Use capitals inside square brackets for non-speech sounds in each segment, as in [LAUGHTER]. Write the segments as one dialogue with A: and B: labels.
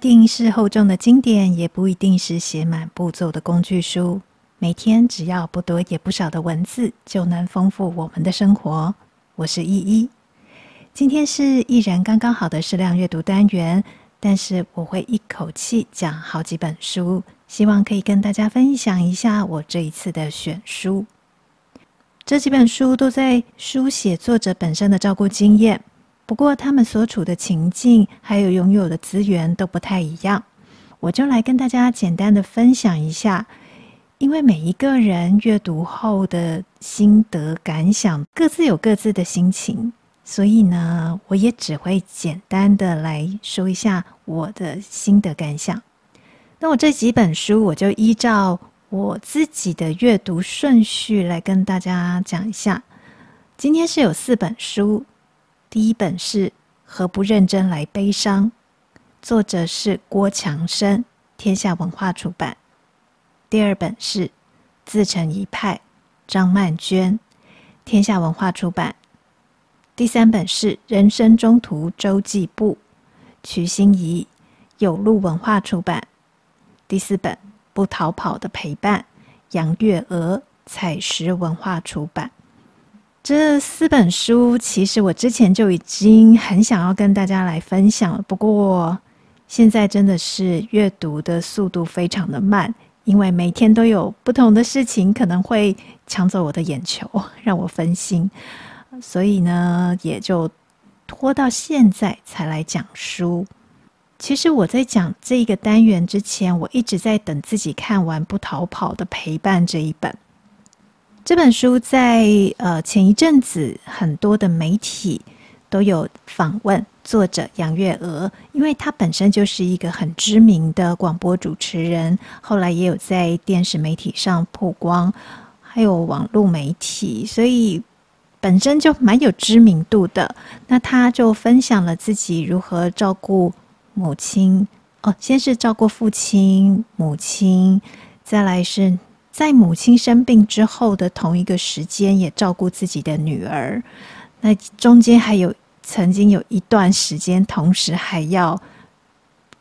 A: 一定是厚重的经典，也不一定是写满步骤的工具书。每天只要不多也不少的文字，就能丰富我们的生活。我是依依，今天是一人刚刚好的适量阅读单元，但是我会一口气讲好几本书，希望可以跟大家分享一下我这一次的选书。这几本书都在书写作者本身的照顾经验。不过，他们所处的情境还有拥有的资源都不太一样，我就来跟大家简单的分享一下。因为每一个人阅读后的心得感想各自有各自的心情，所以呢，我也只会简单的来说一下我的心得感想。那我这几本书，我就依照我自己的阅读顺序来跟大家讲一下。今天是有四本书。第一本是《何不认真来悲伤》，作者是郭强生，天下文化出版。第二本是《自成一派》，张曼娟，天下文化出版。第三本是《人生中途周记簿》，瞿欣怡，有路文化出版。第四本《不逃跑的陪伴》，杨月娥，采石文化出版。这四本书其实我之前就已经很想要跟大家来分享了，不过现在真的是阅读的速度非常的慢，因为每天都有不同的事情可能会抢走我的眼球，让我分心，所以呢，也就拖到现在才来讲书。其实我在讲这个单元之前，我一直在等自己看完《不逃跑的陪伴》这一本。这本书在呃前一阵子，很多的媒体都有访问作者杨月娥，因为她本身就是一个很知名的广播主持人，后来也有在电视媒体上曝光，还有网络媒体，所以本身就蛮有知名度的。那她就分享了自己如何照顾母亲哦，先是照顾父亲、母亲，再来是。在母亲生病之后的同一个时间，也照顾自己的女儿。那中间还有曾经有一段时间，同时还要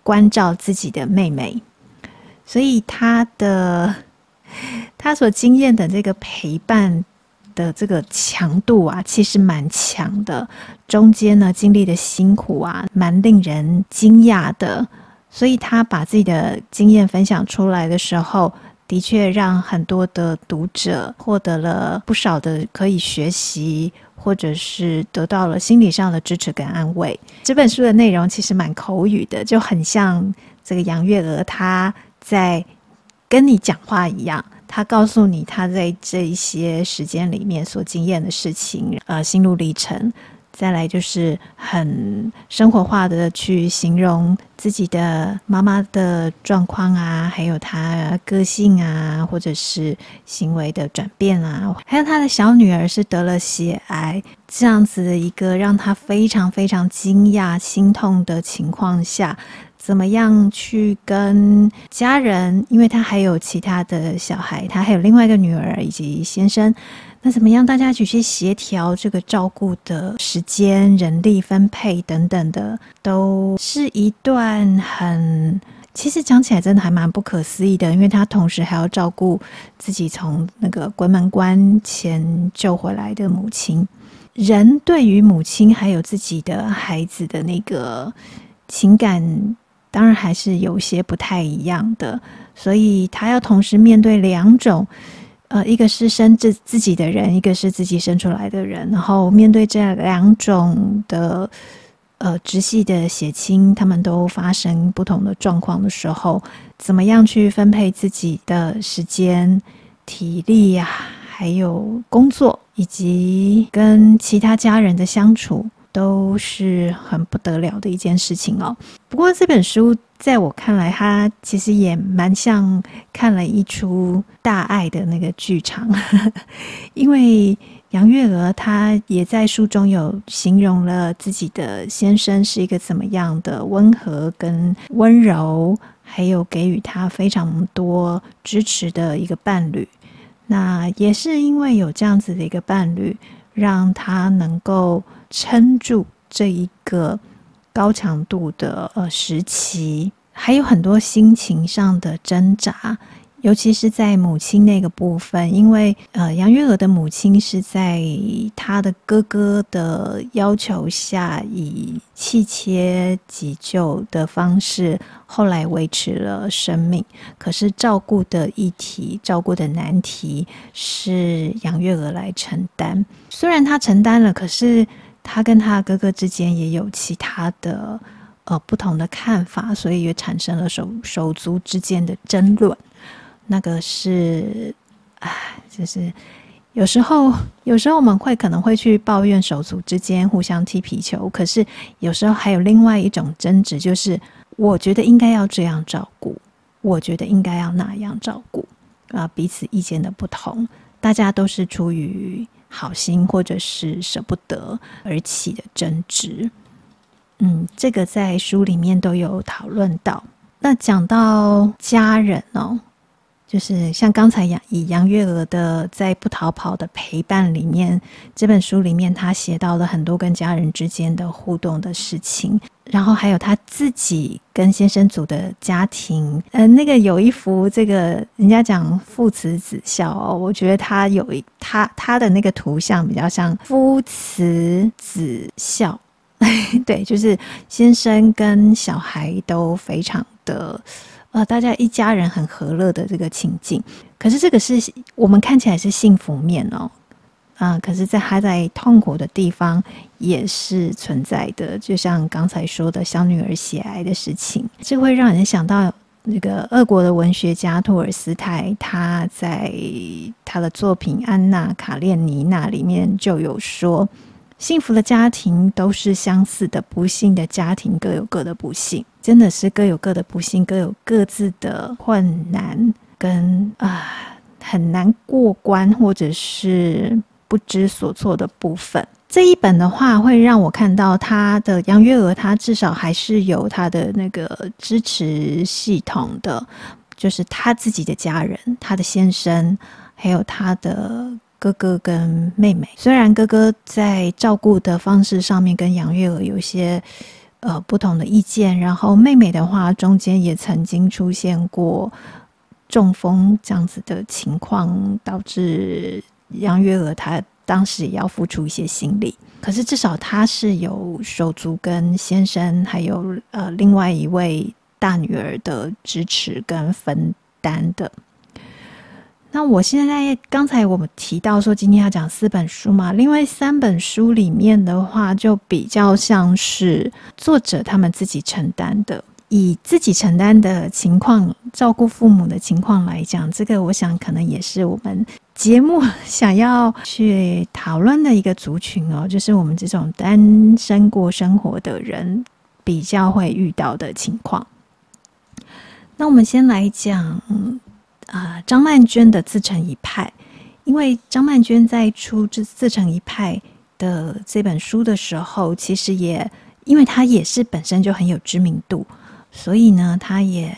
A: 关照自己的妹妹。所以他的他所经验的这个陪伴的这个强度啊，其实蛮强的。中间呢，经历的辛苦啊，蛮令人惊讶的。所以他把自己的经验分享出来的时候。的确，让很多的读者获得了不少的可以学习，或者是得到了心理上的支持跟安慰。这本书的内容其实蛮口语的，就很像这个杨月娥她在跟你讲话一样，她告诉你她在这一些时间里面所经验的事情，呃，心路历程。再来就是很生活化的去形容自己的妈妈的状况啊，还有她个性啊，或者是行为的转变啊，还有她的小女儿是得了血癌，这样子的一个让她非常非常惊讶、心痛的情况下，怎么样去跟家人？因为她还有其他的小孩，她还有另外一个女儿以及先生。那怎么样？大家去去协调这个照顾的时间、人力分配等等的，都是一段很……其实讲起来真的还蛮不可思议的，因为他同时还要照顾自己从那个鬼门关前救回来的母亲。人对于母亲还有自己的孩子的那个情感，当然还是有些不太一样的，所以他要同时面对两种。呃，一个是生自自己的人，一个是自己生出来的人，然后面对这两种的呃直系的血亲，他们都发生不同的状况的时候，怎么样去分配自己的时间、体力呀、啊，还有工作，以及跟其他家人的相处。都是很不得了的一件事情哦。不过这本书在我看来，它其实也蛮像看了一出大爱的那个剧场，[LAUGHS] 因为杨月娥她也在书中有形容了自己的先生是一个怎么样的温和跟温柔，还有给予她非常多支持的一个伴侣。那也是因为有这样子的一个伴侣，让她能够。撑住这一个高强度的呃时期，还有很多心情上的挣扎。尤其是在母亲那个部分，因为呃，杨月娥的母亲是在她的哥哥的要求下，以气切急救的方式，后来维持了生命。可是照顾的议题、照顾的难题是杨月娥来承担。虽然她承担了，可是他跟他哥哥之间也有其他的呃不同的看法，所以也产生了手手足之间的争论。那个是，哎，就是有时候，有时候我们会可能会去抱怨手足之间互相踢皮球，可是有时候还有另外一种争执，就是我觉得应该要这样照顾，我觉得应该要那样照顾啊，彼此意见的不同，大家都是出于好心或者是舍不得而起的争执。嗯，这个在书里面都有讨论到。那讲到家人哦。就是像刚才杨以杨月娥的在不逃跑的陪伴里面，这本书里面他写到了很多跟家人之间的互动的事情，然后还有他自己跟先生组的家庭。呃，那个有一幅这个人家讲父慈子孝哦，我觉得他有一他他的那个图像比较像父慈子孝，[LAUGHS] 对，就是先生跟小孩都非常的。呃，大家一家人很和乐的这个情景，可是这个是我们看起来是幸福面哦，啊、可是，在他在痛苦的地方也是存在的，就像刚才说的小女儿血癌的事情，这会让人想到那个俄国的文学家托尔斯泰，他在他的作品《安娜·卡列尼娜》里面就有说。幸福的家庭都是相似的，不幸的家庭各有各的不幸，真的是各有各的不幸，各有各自的困难跟啊很难过关，或者是不知所措的部分。这一本的话，会让我看到他的杨月娥，他至少还是有他的那个支持系统的，就是他自己的家人，他的先生，还有他的。哥哥跟妹妹，虽然哥哥在照顾的方式上面跟杨月娥有些呃不同的意见，然后妹妹的话中间也曾经出现过中风这样子的情况，导致杨月娥她当时也要付出一些心力。可是至少她是有手足跟先生，还有呃另外一位大女儿的支持跟分担的。那我现在刚才我们提到说，今天要讲四本书嘛，另外三本书里面的话，就比较像是作者他们自己承担的，以自己承担的情况照顾父母的情况来讲，这个我想可能也是我们节目想要去讨论的一个族群哦，就是我们这种单身过生活的人比较会遇到的情况。那我们先来讲。啊、张曼娟的自成一派，因为张曼娟在出这自成一派的这本书的时候，其实也因为她也是本身就很有知名度，所以呢，她也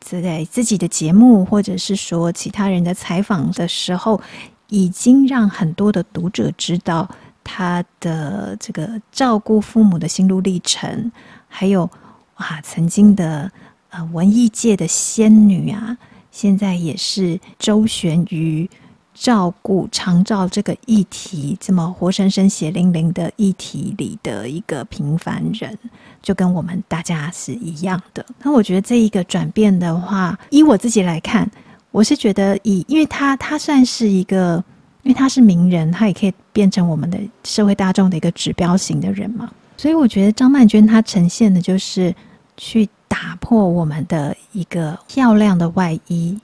A: 在自己的节目或者是说其他人的采访的时候，已经让很多的读者知道她的这个照顾父母的心路历程，还有啊，曾经的呃文艺界的仙女啊。现在也是周旋于照顾长照这个议题，这么活生生血淋淋的议题里的一个平凡人，就跟我们大家是一样的。那我觉得这一个转变的话，以我自己来看，我是觉得以，因为他他算是一个，因为他是名人，他也可以变成我们的社会大众的一个指标型的人嘛。所以我觉得张曼娟她呈现的就是去。打破我们的一个漂亮的外衣，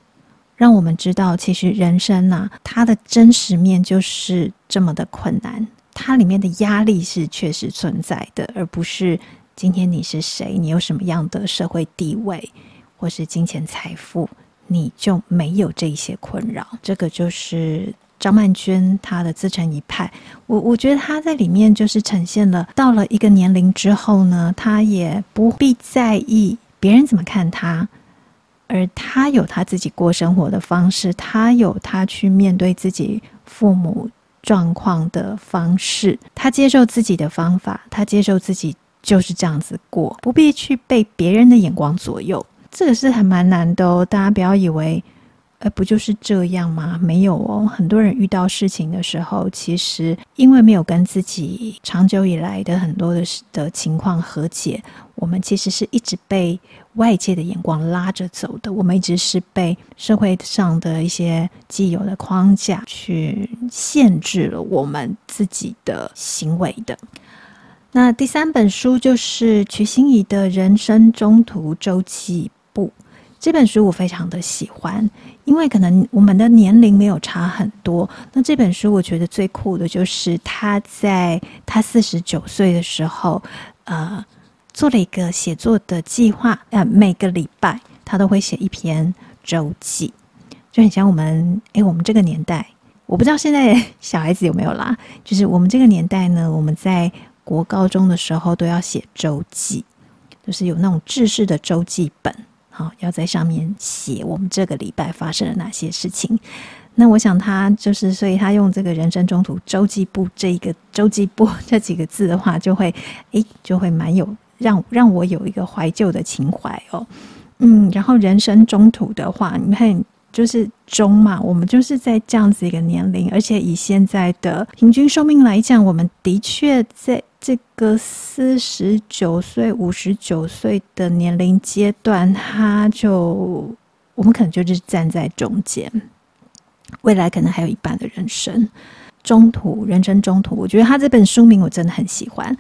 A: 让我们知道，其实人生呐、它的真实面就是这么的困难，它里面的压力是确实存在的，而不是今天你是谁，你有什么样的社会地位，或是金钱财富，你就没有这些困扰。这个就是。张曼娟她的自成一派，我我觉得她在里面就是呈现了，到了一个年龄之后呢，她也不必在意别人怎么看她，而她有她自己过生活的方式，她有她去面对自己父母状况的方式，她接受自己的方法，她接受自己就是这样子过，不必去被别人的眼光左右。这个是还蛮难的哦，大家不要以为。不就是这样吗？没有哦，很多人遇到事情的时候，其实因为没有跟自己长久以来的很多的的情况和解，我们其实是一直被外界的眼光拉着走的。我们一直是被社会上的一些既有的框架去限制了我们自己的行为的。那第三本书就是瞿欣怡的《人生中途周记簿》。这本书我非常的喜欢，因为可能我们的年龄没有差很多。那这本书我觉得最酷的就是他在他四十九岁的时候，呃，做了一个写作的计划，呃，每个礼拜他都会写一篇周记，就很像我们，诶，我们这个年代，我不知道现在小孩子有没有啦，就是我们这个年代呢，我们在国高中的时候都要写周记，就是有那种制式的周记本。好，要在上面写我们这个礼拜发生了哪些事情。那我想他就是，所以他用这个人生中途周记簿这一个周记簿 [LAUGHS] 这几个字的话，就会诶，就会蛮有让让我有一个怀旧的情怀哦。嗯，然后人生中途的话，你看就是中嘛，我们就是在这样子一个年龄，而且以现在的平均寿命来讲，我们的确在。这个四十九岁、五十九岁的年龄阶段，他就我们可能就是站在中间，未来可能还有一半的人生中途，人生中途。我觉得他这本书名我真的很喜欢。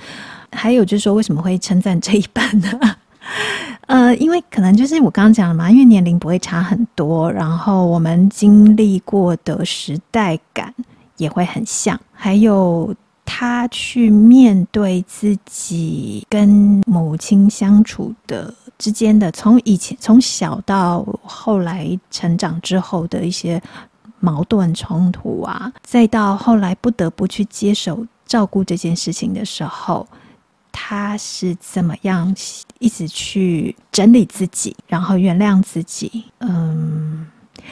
A: 还有就是说，为什么会称赞这一半呢？[LAUGHS] 呃，因为可能就是我刚刚讲的嘛，因为年龄不会差很多，然后我们经历过的时代感也会很像，还有。他去面对自己跟母亲相处的之间的，从以前从小到后来成长之后的一些矛盾冲突啊，再到后来不得不去接手照顾这件事情的时候，他是怎么样一直去整理自己，然后原谅自己？嗯。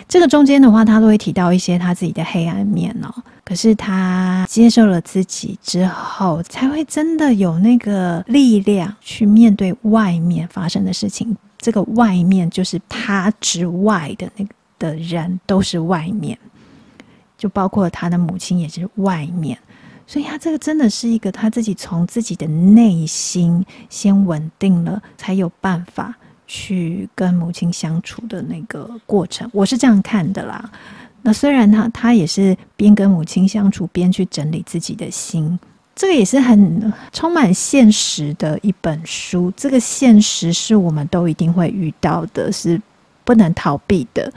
A: 这个中间的话，他都会提到一些他自己的黑暗面哦。可是他接受了自己之后，才会真的有那个力量去面对外面发生的事情。这个外面就是他之外的那个的人都是外面，就包括他的母亲也是外面。所以他这个真的是一个他自己从自己的内心先稳定了，才有办法。去跟母亲相处的那个过程，我是这样看的啦。那虽然他他也是边跟母亲相处边去整理自己的心，这个也是很充满现实的一本书。这个现实是我们都一定会遇到的，是不能逃避的。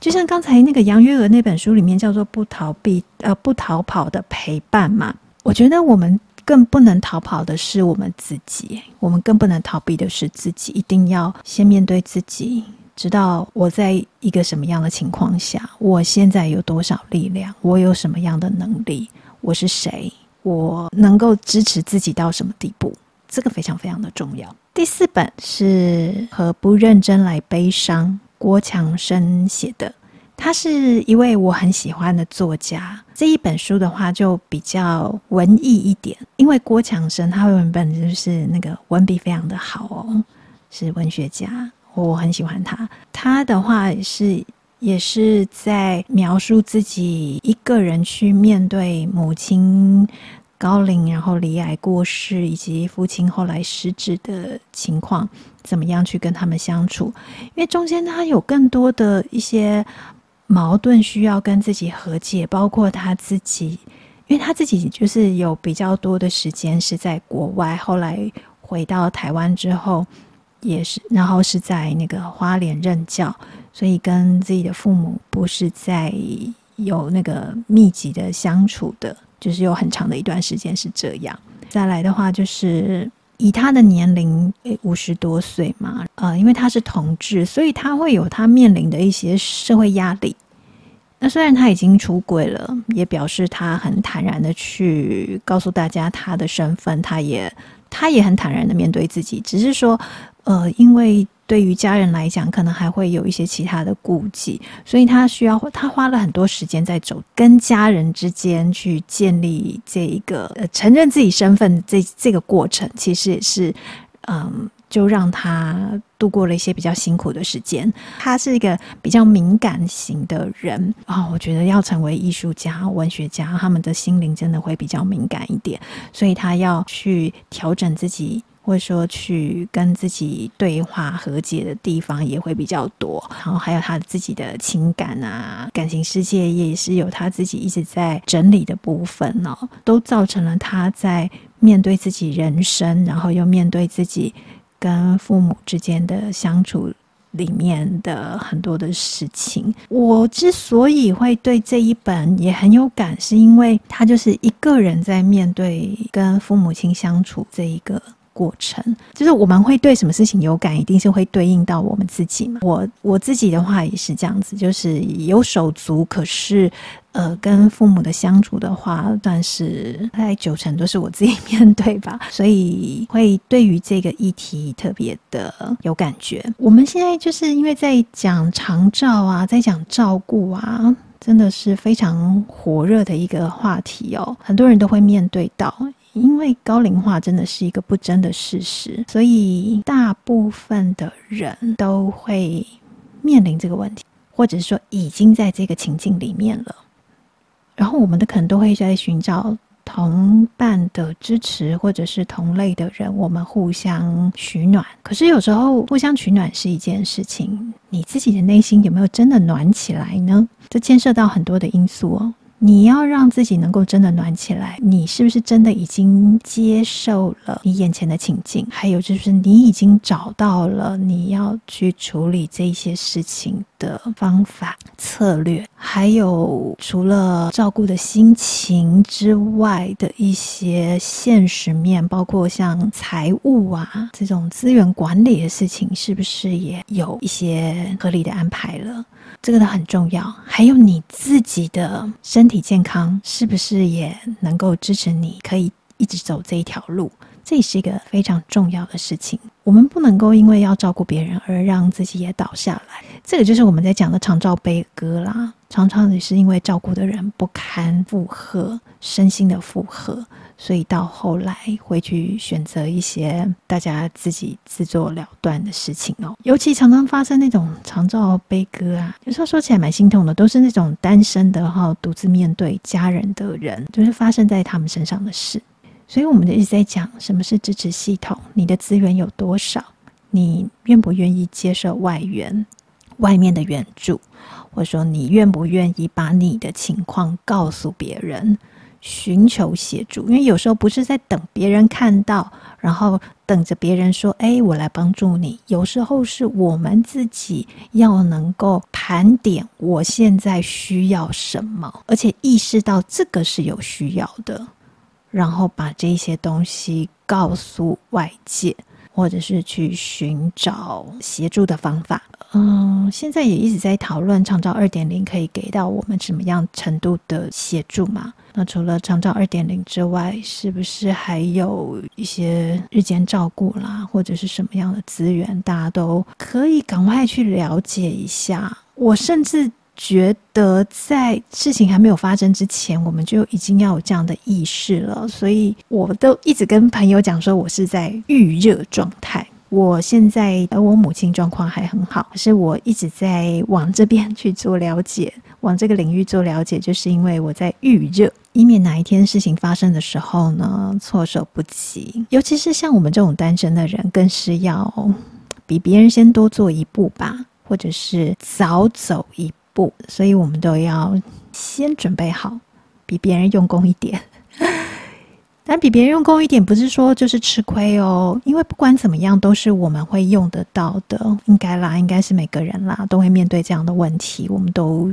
A: 就像刚才那个杨月娥那本书里面叫做“不逃避呃不逃跑的陪伴”嘛，我觉得我们。更不能逃跑的是我们自己，我们更不能逃避的是自己，一定要先面对自己，知道我在一个什么样的情况下，我现在有多少力量，我有什么样的能力，我是谁，我能够支持自己到什么地步，这个非常非常的重要。第四本是《何不认真来悲伤》，郭强生写的。他是一位我很喜欢的作家。这一本书的话，就比较文艺一点，因为郭强生他原本就是那个文笔非常的好哦，是文学家，我很喜欢他。他的话是也是在描述自己一个人去面对母亲高龄，然后罹癌过世，以及父亲后来失智的情况，怎么样去跟他们相处。因为中间他有更多的一些。矛盾需要跟自己和解，包括他自己，因为他自己就是有比较多的时间是在国外，后来回到台湾之后，也是，然后是在那个花莲任教，所以跟自己的父母不是在有那个密集的相处的，就是有很长的一段时间是这样。再来的话，就是以他的年龄，五十多岁嘛，呃，因为他是同志，所以他会有他面临的一些社会压力。那虽然他已经出轨了，也表示他很坦然的去告诉大家他的身份，他也他也很坦然的面对自己。只是说，呃，因为对于家人来讲，可能还会有一些其他的顾忌，所以他需要他花了很多时间在走跟家人之间去建立这一个呃承认自己身份这这个过程，其实也是嗯。就让他度过了一些比较辛苦的时间。他是一个比较敏感型的人啊、哦，我觉得要成为艺术家、文学家，他们的心灵真的会比较敏感一点，所以他要去调整自己，或者说去跟自己对话和解的地方也会比较多。然后还有他自己的情感啊，感情世界也是有他自己一直在整理的部分哦，都造成了他在面对自己人生，然后又面对自己。跟父母之间的相处里面的很多的事情，我之所以会对这一本也很有感，是因为他就是一个人在面对跟父母亲相处这一个过程。就是我们会对什么事情有感，一定是会对应到我们自己嘛。我我自己的话也是这样子，就是有手足，可是。呃，跟父母的相处的话，但是大概九成都是我自己 [LAUGHS] 面对吧，所以会对于这个议题特别的有感觉。我们现在就是因为在讲长照啊，在讲照顾啊，真的是非常火热的一个话题哦，很多人都会面对到，因为高龄化真的是一个不争的事实，所以大部分的人都会面临这个问题，或者说已经在这个情境里面了。然后我们的可能都会在寻找同伴的支持，或者是同类的人，我们互相取暖。可是有时候互相取暖是一件事情，你自己的内心有没有真的暖起来呢？这牵涉到很多的因素哦。你要让自己能够真的暖起来，你是不是真的已经接受了你眼前的情境？还有就是你已经找到了你要去处理这些事情的方法策略，还有除了照顾的心情之外的一些现实面，包括像财务啊这种资源管理的事情，是不是也有一些合理的安排了？这个都很重要，还有你自己的身体健康是不是也能够支持你可以一直走这一条路？这也是一个非常重要的事情。我们不能够因为要照顾别人而让自己也倒下来。这个就是我们在讲的长照悲歌啦，常常也是因为照顾的人不堪负荷，身心的负荷。所以到后来会去选择一些大家自己自作了断的事情哦，尤其常常发生那种长照悲歌啊，有时候说起来蛮心痛的，都是那种单身的哈，独自面对家人的人，就是发生在他们身上的事。所以我们一直在讲什么是支持系统，你的资源有多少，你愿不愿意接受外援、外面的援助，或者说你愿不愿意把你的情况告诉别人。寻求协助，因为有时候不是在等别人看到，然后等着别人说：“哎，我来帮助你。”有时候是我们自己要能够盘点我现在需要什么，而且意识到这个是有需要的，然后把这些东西告诉外界，或者是去寻找协助的方法。嗯，现在也一直在讨论长照二点零可以给到我们什么样程度的协助嘛？那除了长照二点零之外，是不是还有一些日间照顾啦，或者是什么样的资源，大家都可以赶快去了解一下？我甚至觉得，在事情还没有发生之前，我们就已经要有这样的意识了。所以，我都一直跟朋友讲说，我是在预热状态。我现在而我母亲状况还很好，可是我一直在往这边去做了解，往这个领域做了解，就是因为我在预热，以免哪一天事情发生的时候呢，措手不及。尤其是像我们这种单身的人，更是要比别人先多做一步吧，或者是早走一步，所以我们都要先准备好，比别人用功一点。[LAUGHS] 但比别人用功一点，不是说就是吃亏哦，因为不管怎么样，都是我们会用得到的，应该啦，应该是每个人啦都会面对这样的问题，我们都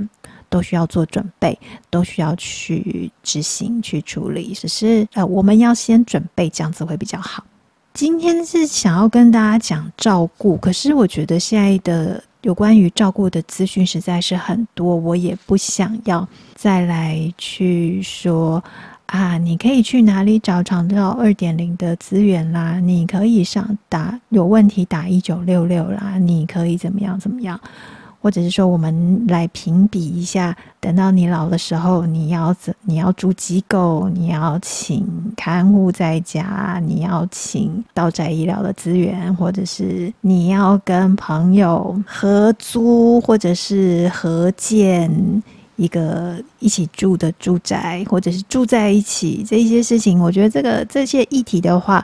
A: 都需要做准备，都需要去执行去处理，只是呃，我们要先准备，这样子会比较好。今天是想要跟大家讲照顾，可是我觉得现在的有关于照顾的资讯实在是很多，我也不想要再来去说。啊，你可以去哪里找长照二点零的资源啦？你可以上打有问题打一九六六啦，你可以怎么样怎么样？或者是说，我们来评比一下，等到你老的时候，你要怎？你要住机构，你要请看护在家，你要请到宅医疗的资源，或者是你要跟朋友合租，或者是合建一个一起住的住宅，或者是住在一起这些事情，我觉得这个这些议题的话。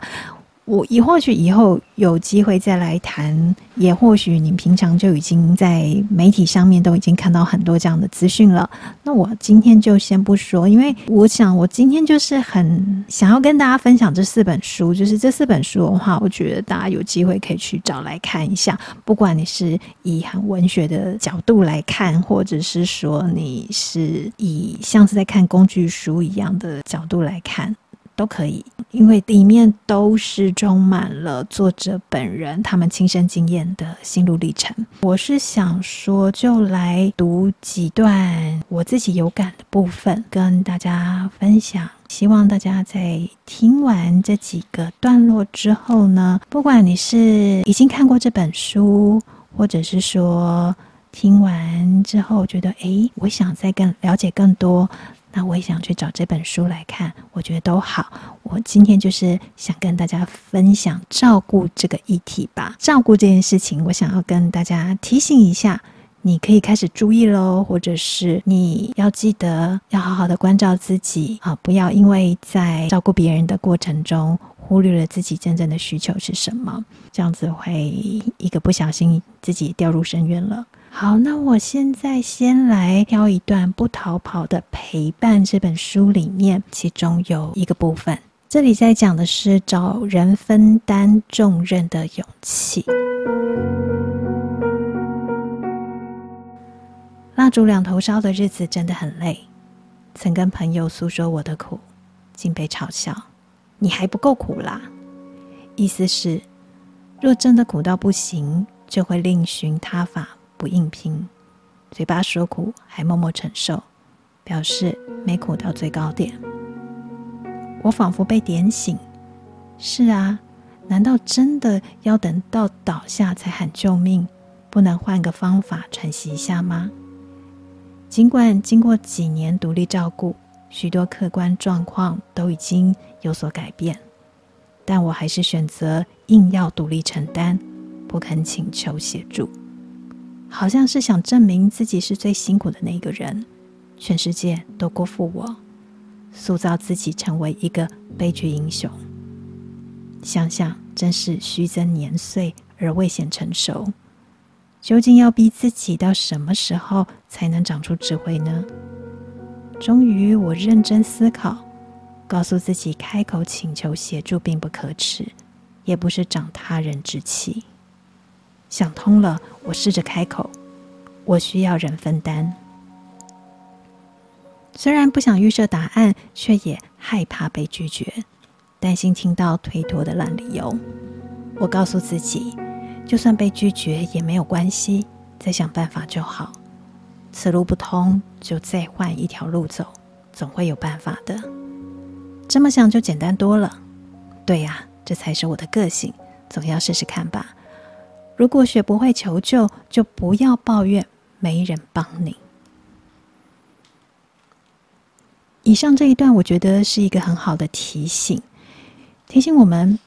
A: 我也或许以后有机会再来谈，也或许你平常就已经在媒体上面都已经看到很多这样的资讯了。那我今天就先不说，因为我想我今天就是很想要跟大家分享这四本书，就是这四本书的话，我觉得大家有机会可以去找来看一下。不管你是以很文学的角度来看，或者是说你是以像是在看工具书一样的角度来看。都可以，因为里面都是充满了作者本人他们亲身经验的心路历程。我是想说，就来读几段我自己有感的部分，跟大家分享。希望大家在听完这几个段落之后呢，不管你是已经看过这本书，或者是说听完之后觉得，诶，我想再更了解更多。那我也想去找这本书来看，我觉得都好。我今天就是想跟大家分享照顾这个议题吧。照顾这件事情，我想要跟大家提醒一下，你可以开始注意喽，或者是你要记得要好好的关照自己啊，不要因为在照顾别人的过程中忽略了自己真正的需求是什么，这样子会一个不小心自己掉入深渊了。好，那我现在先来挑一段《不逃跑的陪伴》这本书里面，其中有一个部分，这里在讲的是找人分担重任的勇气。蜡烛两头烧的日子真的很累，曾跟朋友诉说我的苦，竟被嘲笑：“你还不够苦啦！”意思是，若真的苦到不行，就会另寻他法。不硬拼，嘴巴说苦，还默默承受，表示没苦到最高点。我仿佛被点醒，是啊，难道真的要等到倒下才喊救命？不能换个方法喘息一下吗？尽管经过几年独立照顾，许多客观状况都已经有所改变，但我还是选择硬要独立承担，不肯请求协助。好像是想证明自己是最辛苦的那个人，全世界都辜负我，塑造自己成为一个悲剧英雄。想想真是虚增年岁而未显成熟。究竟要逼自己到什么时候才能长出智慧呢？终于，我认真思考，告诉自己开口请求协助并不可耻，也不是长他人志气。想通了，我试着开口，我需要人分担。虽然不想预设答案，却也害怕被拒绝，担心听到推脱的烂理由。我告诉自己，就算被拒绝也没有关系，再想办法就好。此路不通，就再换一条路走，总会有办法的。这么想就简单多了。对呀，这才是我的个性，总要试试看吧。如果学不会求救，就不要抱怨没人帮你。以上这一段，我觉得是一个很好的提醒，提醒我们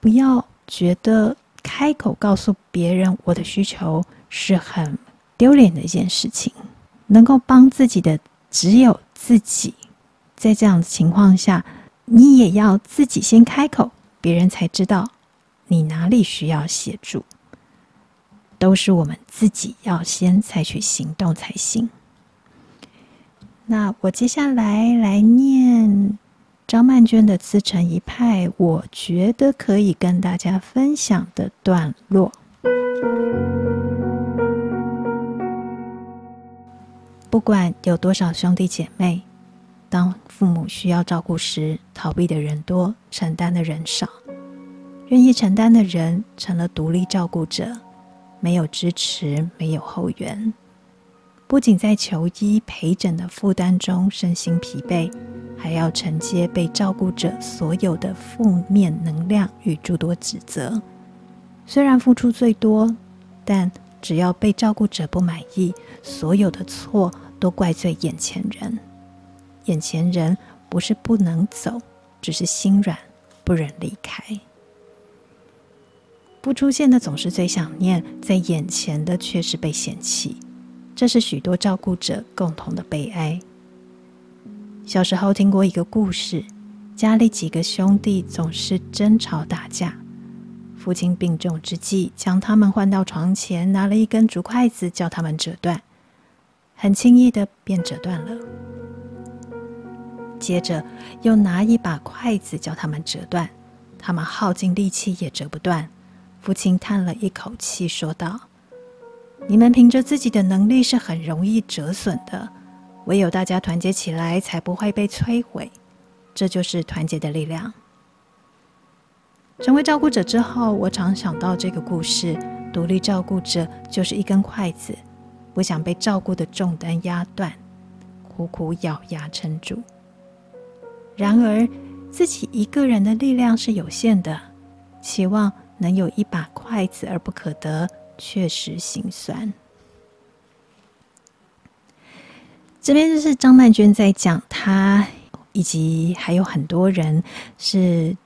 A: 不要觉得开口告诉别人我的需求是很丢脸的一件事情。能够帮自己的只有自己，在这样的情况下，你也要自己先开口，别人才知道你哪里需要协助。都是我们自己要先采取行动才行。那我接下来来念张曼娟的《自成一派》，我觉得可以跟大家分享的段落。不管有多少兄弟姐妹，当父母需要照顾时，逃避的人多，承担的人少，愿意承担的人成了独立照顾者。没有支持，没有后援，不仅在求医陪诊的负担中身心疲惫，还要承接被照顾者所有的负面能量与诸多指责。虽然付出最多，但只要被照顾者不满意，所有的错都怪罪眼前人。眼前人不是不能走，只是心软，不忍离开。不出现的总是最想念，在眼前的却是被嫌弃。这是许多照顾者共同的悲哀。小时候听过一个故事，家里几个兄弟总是争吵打架。父亲病重之际，将他们唤到床前，拿了一根竹筷子叫他们折断，很轻易的便折断了。接着又拿一把筷子叫他们折断，他们耗尽力气也折不断。父亲叹了一口气，说道。你们凭着自己的能力是很容易折损的，唯有大家团结起来，才不会被摧毁。这就是团结的力量。成为照顾者之后，我常想到这个故事：独立照顾者就是一根筷子，不想被照顾的重担压断，苦苦咬牙撑住。然而，自己一个人的力量是有限的，期望能有一把筷子而不可得。确实心酸。这边就是张曼娟在讲她，以及还有很多人是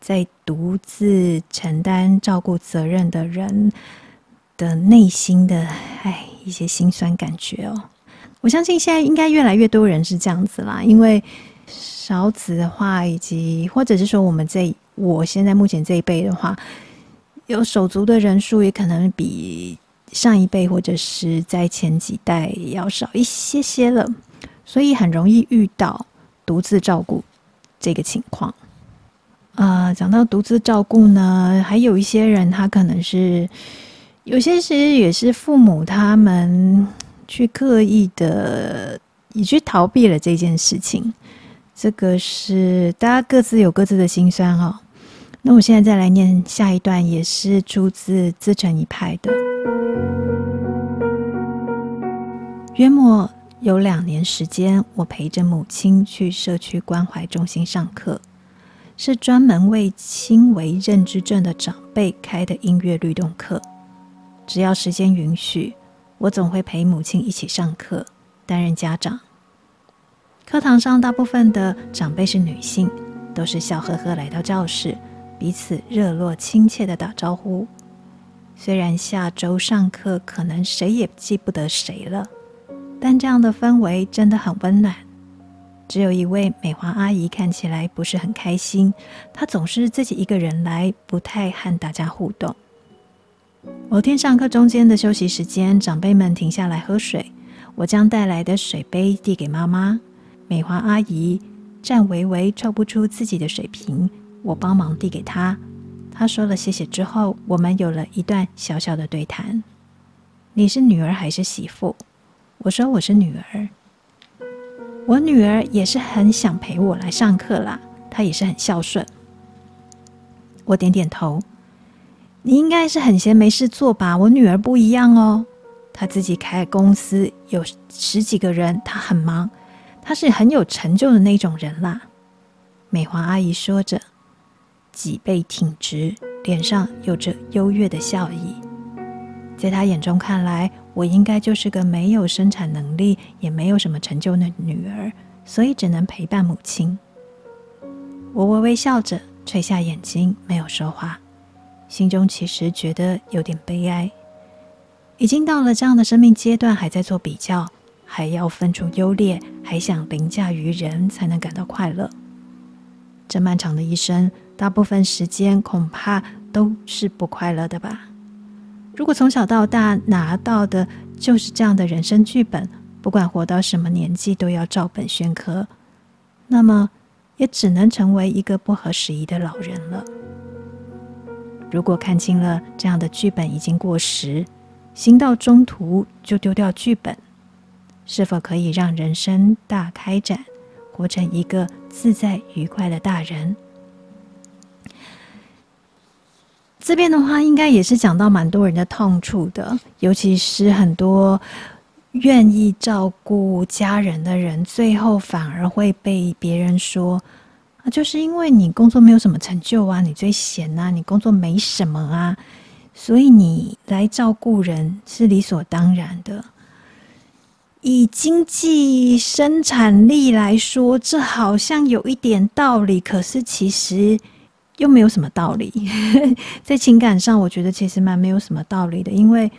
A: 在独自承担照顾责任的人的内心的哎一些心酸感觉哦。我相信现在应该越来越多人是这样子啦，因为少子的话，以及或者是说我们这我现在目前这一辈的话。有手足的人数也可能比上一辈或者是在前几代要少一些些了，所以很容易遇到独自照顾这个情况。啊、讲到独自照顾呢，还有一些人他可能是有些其实也是父母他们去刻意的也去逃避了这件事情，这个是大家各自有各自的辛酸哈、哦。那我现在再来念下一段，也是出自自成一派的。约莫有两年时间，我陪着母亲去社区关怀中心上课，是专门为轻微认知症的长辈开的音乐律动课。只要时间允许，我总会陪母亲一起上课，担任家长。课堂上大部分的长辈是女性，都是笑呵呵来到教室。彼此热络亲切的打招呼，虽然下周上课可能谁也记不得谁了，但这样的氛围真的很温暖。只有一位美华阿姨看起来不是很开心，她总是自己一个人来，不太和大家互动。某天上课中间的休息时间，长辈们停下来喝水，我将带来的水杯递给妈妈。美华阿姨颤巍巍抽不出自己的水瓶。我帮忙递给他，他说了谢谢之后，我们有了一段小小的对谈。你是女儿还是媳妇？我说我是女儿。我女儿也是很想陪我来上课啦，她也是很孝顺。我点点头。你应该是很闲没事做吧？我女儿不一样哦，她自己开公司，有十几个人，她很忙，她是很有成就的那种人啦。美华阿姨说着。脊背挺直，脸上有着优越的笑意。在他眼中看来，我应该就是个没有生产能力，也没有什么成就的女儿，所以只能陪伴母亲。我微微笑着，垂下眼睛，没有说话，心中其实觉得有点悲哀。已经到了这样的生命阶段，还在做比较，还要分出优劣，还想凌驾于人才能感到快乐。这漫长的一生。大部分时间恐怕都是不快乐的吧。如果从小到大拿到的就是这样的人生剧本，不管活到什么年纪都要照本宣科，那么也只能成为一个不合时宜的老人了。如果看清了这样的剧本已经过时，行到中途就丢掉剧本，是否可以让人生大开展，活成一个自在愉快的大人？这边的话，应该也是讲到蛮多人的痛处的，尤其是很多愿意照顾家人的人，最后反而会被别人说啊，就是因为你工作没有什么成就啊，你最闲啊，你工作没什么啊，所以你来照顾人是理所当然的。以经济生产力来说，这好像有一点道理，可是其实又没有什么道理。[LAUGHS] 在情感上，我觉得其实蛮没有什么道理的，因为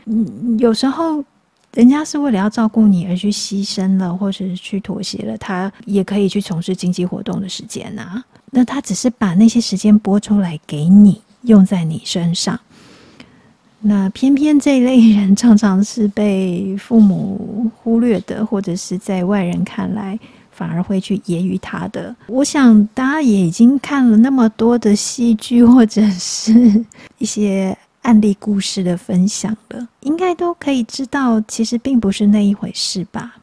A: 有时候人家是为了要照顾你而去牺牲了，或者是去妥协了，他也可以去从事经济活动的时间啊。那他只是把那些时间拨出来给你，用在你身上。那偏偏这一类人常常是被父母忽略的，或者是在外人看来反而会去揶揄他的。我想大家也已经看了那么多的戏剧，或者是一些案例故事的分享了，应该都可以知道，其实并不是那一回事吧。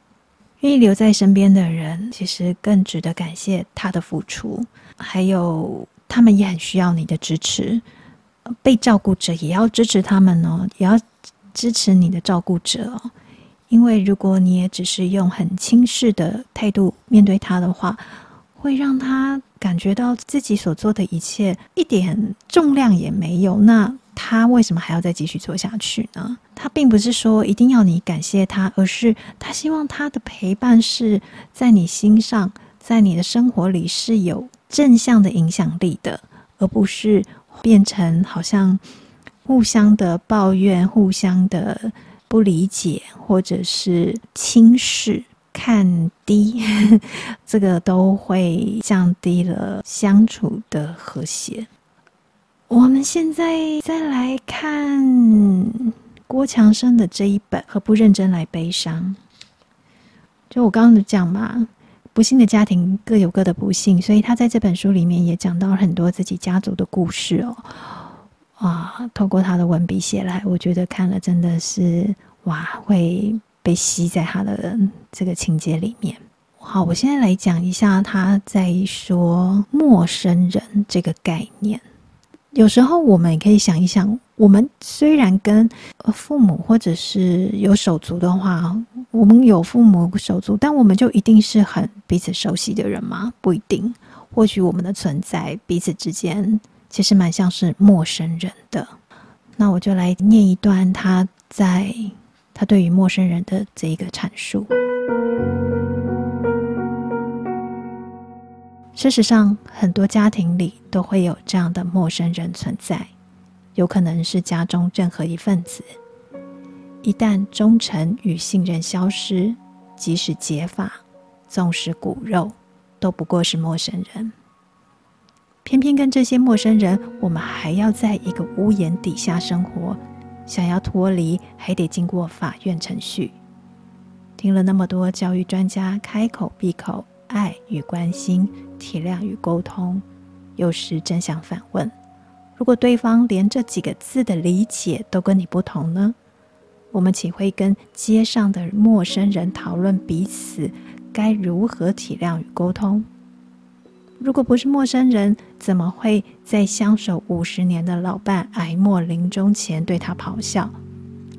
A: 愿意留在身边的人，其实更值得感谢他的付出，还有他们也很需要你的支持。被照顾者也要支持他们哦，也要支持你的照顾者哦。因为如果你也只是用很轻视的态度面对他的话，会让他感觉到自己所做的一切一点重量也没有。那他为什么还要再继续做下去呢？他并不是说一定要你感谢他，而是他希望他的陪伴是在你心上，在你的生活里是有正向的影响力的，而不是。变成好像互相的抱怨、互相的不理解，或者是轻视、看低，[LAUGHS] 这个都会降低了相处的和谐。我们现在再来看郭强生的这一本《何不认真来悲伤》，就我刚刚讲嘛。不幸的家庭各有各的不幸，所以他在这本书里面也讲到很多自己家族的故事哦。啊，透过他的文笔写来，我觉得看了真的是哇，会被吸在他的这个情节里面。好，我现在来讲一下他在说陌生人这个概念。有时候我们也可以想一想，我们虽然跟父母或者是有手足的话，我们有父母手足，但我们就一定是很彼此熟悉的人吗？不一定。或许我们的存在彼此之间其实蛮像是陌生人的。那我就来念一段他在他对于陌生人的这一个阐述。事实上，很多家庭里都会有这样的陌生人存在，有可能是家中任何一份子。一旦忠诚与信任消失，即使结发，纵使骨肉，都不过是陌生人。偏偏跟这些陌生人，我们还要在一个屋檐底下生活，想要脱离，还得经过法院程序。听了那么多教育专家开口闭口。爱与关心、体谅与沟通，有时真想反问：如果对方连这几个字的理解都跟你不同呢？我们岂会跟街上的陌生人讨论彼此该如何体谅与沟通？如果不是陌生人，怎么会在相守五十年的老伴癌末临终前对他咆哮：“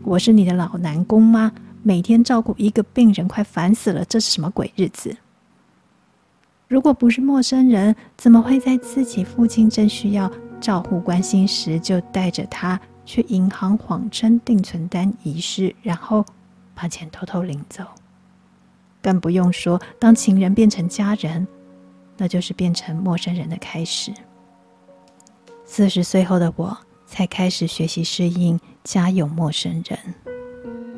A: 我是你的老南公吗？每天照顾一个病人，快烦死了，这是什么鬼日子？”如果不是陌生人，怎么会在自己父亲正需要照顾关心时，就带着他去银行谎称定存单遗失，然后把钱偷偷领走？更不用说，当情人变成家人，那就是变成陌生人的开始。四十岁后的我，才开始学习适应家有陌生人。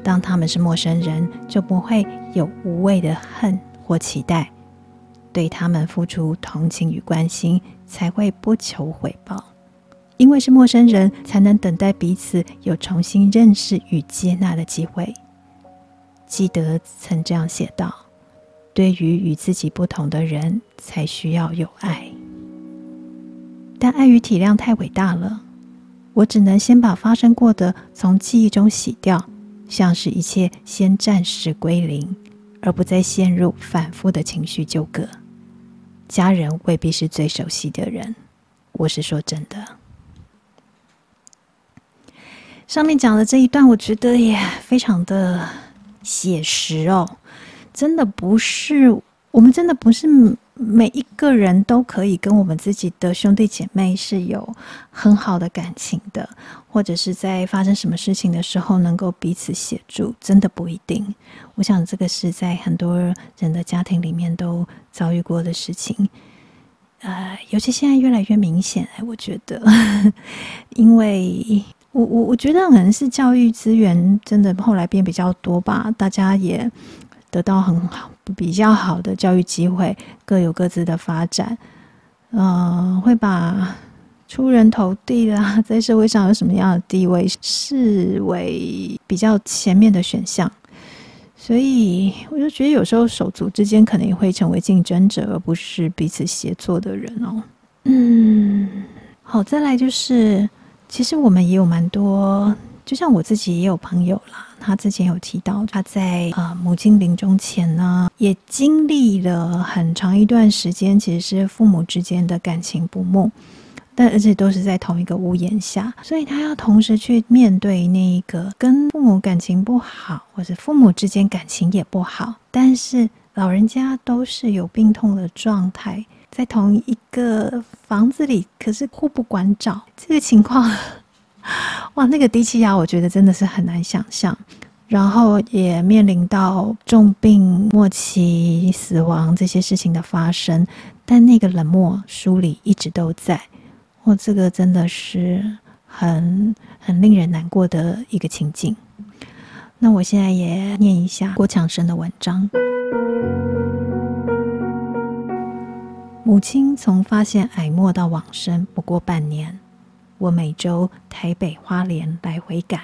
A: 当他们是陌生人，就不会有无谓的恨或期待。对他们付出同情与关心，才会不求回报。因为是陌生人，才能等待彼此有重新认识与接纳的机会。基德曾这样写道：“对于与自己不同的人，才需要有爱。”但爱与体谅太伟大了，我只能先把发生过的从记忆中洗掉，像是一切先暂时归零，而不再陷入反复的情绪纠葛。家人未必是最熟悉的人，我是说真的。上面讲的这一段，我觉得也非常的写实哦，真的不是，我们真的不是每一个人都可以跟我们自己的兄弟姐妹是有很好的感情的，或者是在发生什么事情的时候能够彼此协助，真的不一定。我想这个是在很多人的家庭里面都遭遇过的事情。呃，尤其现在越来越明显，哎，我觉得，因为我我我觉得可能是教育资源真的后来变比较多吧，大家也得到很好比较好的教育机会，各有各自的发展，呃，会把出人头地啦，[LAUGHS] 在社会上有什么样的地位视为比较前面的选项。所以我就觉得，有时候手足之间可能也会成为竞争者，而不是彼此协作的人哦。嗯，好，再来就是，其实我们也有蛮多，就像我自己也有朋友啦，他之前有提到，他在呃母亲临终前呢，也经历了很长一段时间，其实是父母之间的感情不睦。但而且都是在同一个屋檐下，所以他要同时去面对那一个跟父母感情不好，或者父母之间感情也不好，但是老人家都是有病痛的状态，在同一个房子里，可是互不关照，这个情况，哇，那个低气压，我觉得真的是很难想象。然后也面临到重病、末期、死亡这些事情的发生，但那个冷漠疏离一直都在。哦，这个真的是很很令人难过的一个情景。那我现在也念一下郭强生的文章。母亲从发现癌末到往生不过半年，我每周台北花莲来回赶，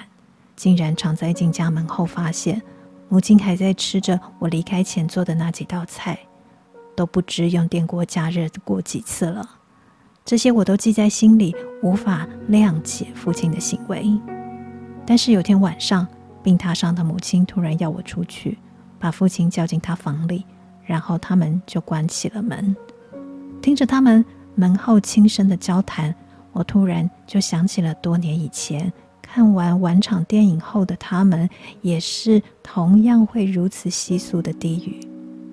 A: 竟然常在进家门后发现母亲还在吃着我离开前做的那几道菜，都不知用电锅加热过几次了。这些我都记在心里，无法谅解父亲的行为。但是有天晚上，病榻上的母亲突然要我出去，把父亲叫进他房里，然后他们就关起了门。听着他们门后轻声的交谈，我突然就想起了多年以前看完晚场电影后的他们，也是同样会如此窸窣的低语。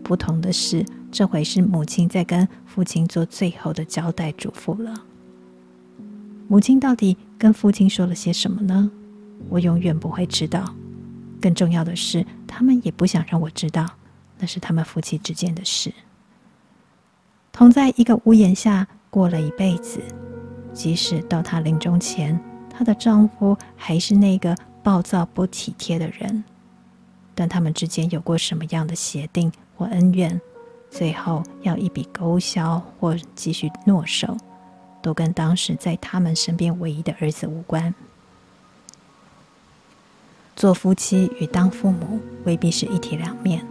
A: 不同的是，这回是母亲在跟父亲做最后的交代嘱咐了。母亲到底跟父亲说了些什么呢？我永远不会知道。更重要的是，他们也不想让我知道，那是他们夫妻之间的事。同在一个屋檐下过了一辈子，即使到她临终前，她的丈夫还是那个暴躁不体贴的人，但他们之间有过什么样的协定或恩怨？最后要一笔勾销或继续诺守，都跟当时在他们身边唯一的儿子无关。做夫妻与当父母未必是一体两面。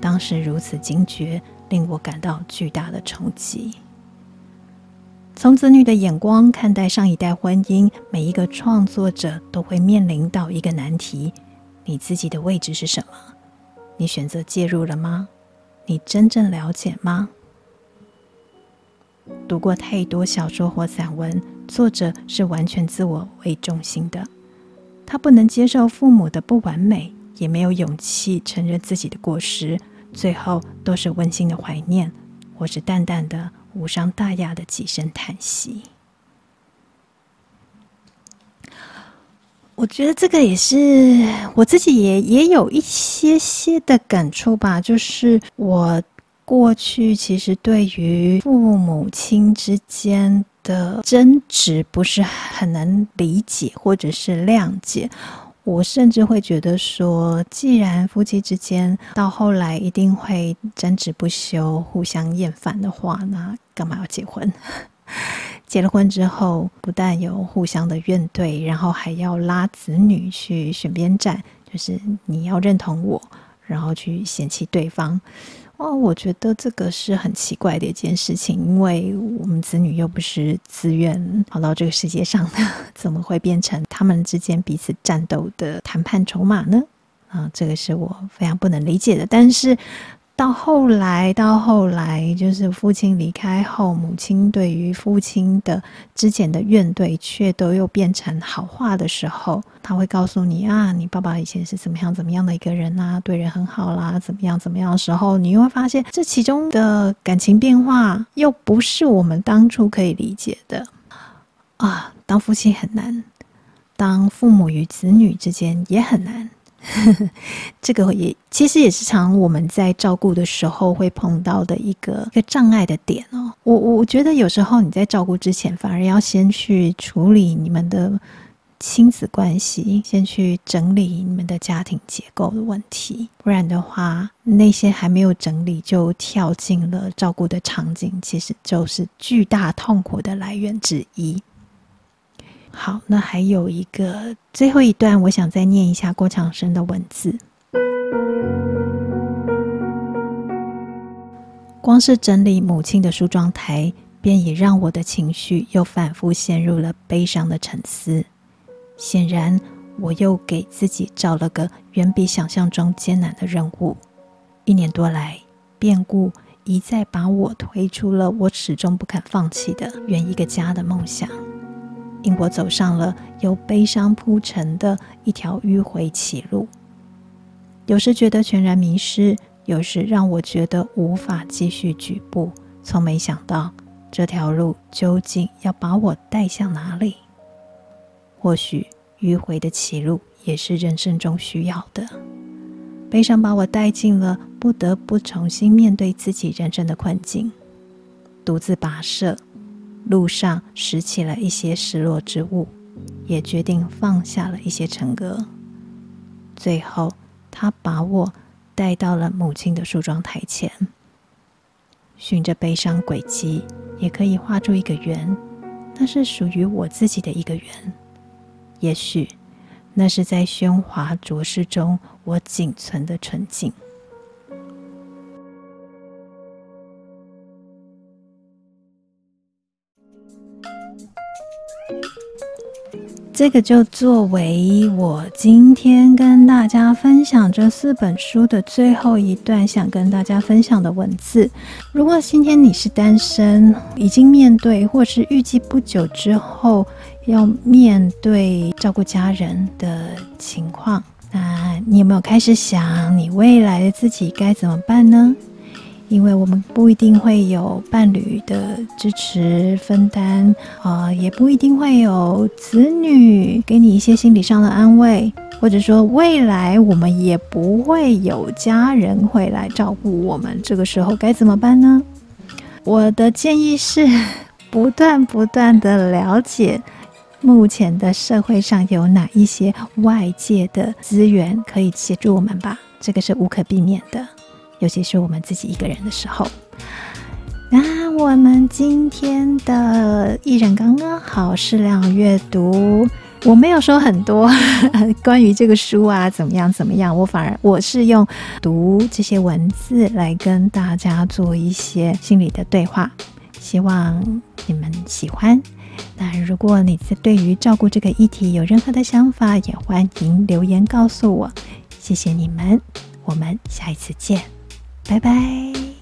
A: 当时如此惊觉，令我感到巨大的冲击。从子女的眼光看待上一代婚姻，每一个创作者都会面临到一个难题：你自己的位置是什么？你选择介入了吗？你真正了解吗？读过太多小说或散文，作者是完全自我为中心的。他不能接受父母的不完美，也没有勇气承认自己的过失，最后都是温馨的怀念，或是淡淡的、无伤大雅的几声叹息。我觉得这个也是我自己也也有一些些的感触吧，就是我过去其实对于父母亲之间的争执不是很能理解或者是谅解，我甚至会觉得说，既然夫妻之间到后来一定会争执不休、互相厌烦的话，那干嘛要结婚？[LAUGHS] 结了婚之后，不但有互相的怨怼，然后还要拉子女去选边站，就是你要认同我，然后去嫌弃对方。哦，我觉得这个是很奇怪的一件事情，因为我们子女又不是自愿跑到这个世界上的，[LAUGHS] 怎么会变成他们之间彼此战斗的谈判筹码呢？啊，这个是我非常不能理解的。但是到后来，到后来，就是父亲离开后，母亲对于父亲的之前的怨怼，却都又变成好话的时候，他会告诉你啊，你爸爸以前是怎么样怎么样的一个人啊，对人很好啦，怎么样怎么样的时候，你又会发现这其中的感情变化，又不是我们当初可以理解的啊。当父亲很难，当父母与子女之间也很难。[LAUGHS] 这个也其实也是常我们在照顾的时候会碰到的一个一个障碍的点哦。我我觉得有时候你在照顾之前，反而要先去处理你们的亲子关系，先去整理你们的家庭结构的问题，不然的话，那些还没有整理就跳进了照顾的场景，其实就是巨大痛苦的来源之一。好，那还有一个最后一段，我想再念一下郭强生的文字。光是整理母亲的梳妆台，便已让我的情绪又反复陷入了悲伤的沉思。显然，我又给自己找了个远比想象中艰难的任务。一年多来，变故一再把我推出了我始终不肯放弃的圆一个家的梦想。令我走上了由悲伤铺成的一条迂回歧路，有时觉得全然迷失，有时让我觉得无法继续举步。从没想到这条路究竟要把我带向哪里？或许迂回的歧路也是人生中需要的。悲伤把我带进了不得不重新面对自己人生的困境，独自跋涉。路上拾起了一些失落之物，也决定放下了一些成格。最后，他把我带到了母亲的梳妆台前，循着悲伤轨迹，也可以画出一个圆，那是属于我自己的一个圆。也许，那是在喧哗浊世中我仅存的纯净。这个就作为我今天跟大家分享这四本书的最后一段，想跟大家分享的文字。如果今天你是单身，已经面对，或是预计不久之后要面对照顾家人的情况，那你有没有开始想你未来的自己该怎么办呢？因为我们不一定会有伴侣的支持分担啊，也不一定会有子女给你一些心理上的安慰，或者说未来我们也不会有家人会来照顾我们。这个时候该怎么办呢？我的建议是，不断不断的了解目前的社会上有哪一些外界的资源可以协助我们吧，这个是无可避免的。尤其是我们自己一个人的时候，那我们今天的艺人刚刚好适量阅读，我没有说很多 [LAUGHS] 关于这个书啊怎么样怎么样，我反而我是用读这些文字来跟大家做一些心理的对话，希望你们喜欢。那如果你对于照顾这个议题有任何的想法，也欢迎留言告诉我。谢谢你们，我们下一次见。拜拜。